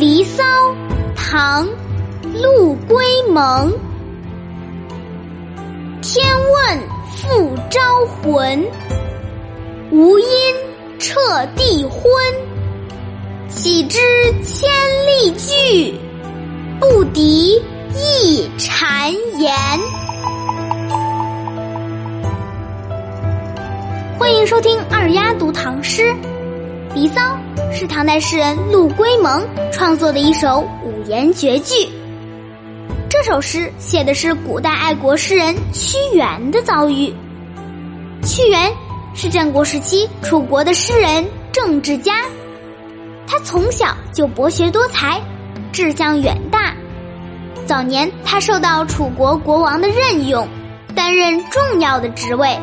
离骚，唐，陆龟蒙。天问复招魂，无因彻地昏。岂知千里驹，不敌一谗言。欢迎收听二丫读唐诗。《离骚》是唐代诗人陆龟蒙创作的一首五言绝句。这首诗写的是古代爱国诗人屈原的遭遇。屈原是战国时期楚国的诗人、政治家，他从小就博学多才，志向远大。早年他受到楚国国王的任用，担任重要的职位，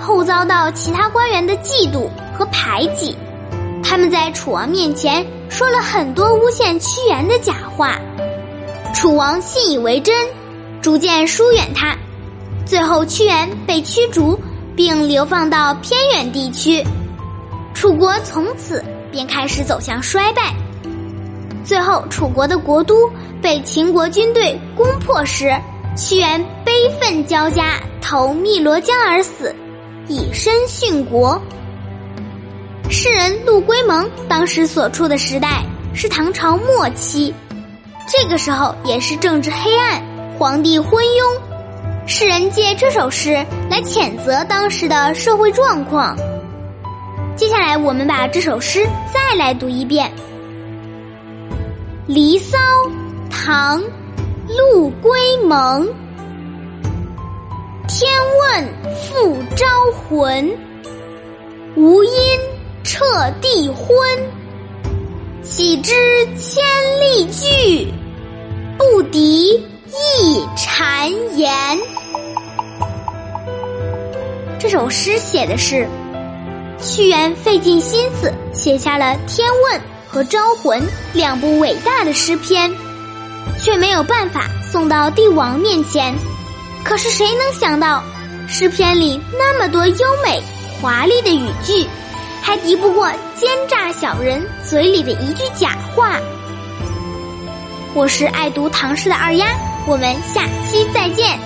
后遭到其他官员的嫉妒和排挤。他们在楚王面前说了很多诬陷屈原的假话，楚王信以为真，逐渐疏远他。最后，屈原被驱逐，并流放到偏远地区，楚国从此便开始走向衰败。最后，楚国的国都被秦国军队攻破时，屈原悲愤交加，投汨罗江而死，以身殉国。诗人陆龟蒙当时所处的时代是唐朝末期，这个时候也是政治黑暗，皇帝昏庸。诗人借这首诗来谴责当时的社会状况。接下来，我们把这首诗再来读一遍。《离骚》唐·陆龟蒙。天问复招魂，无因。彻地昏，岂知千里驹，不敌一谗言。这首诗写的是屈原费尽心思写下了《天问》和《招魂》两部伟大的诗篇，却没有办法送到帝王面前。可是谁能想到，诗篇里那么多优美华丽的语句。还敌不过奸诈小人嘴里的一句假话。我是爱读唐诗的二丫，我们下期再见。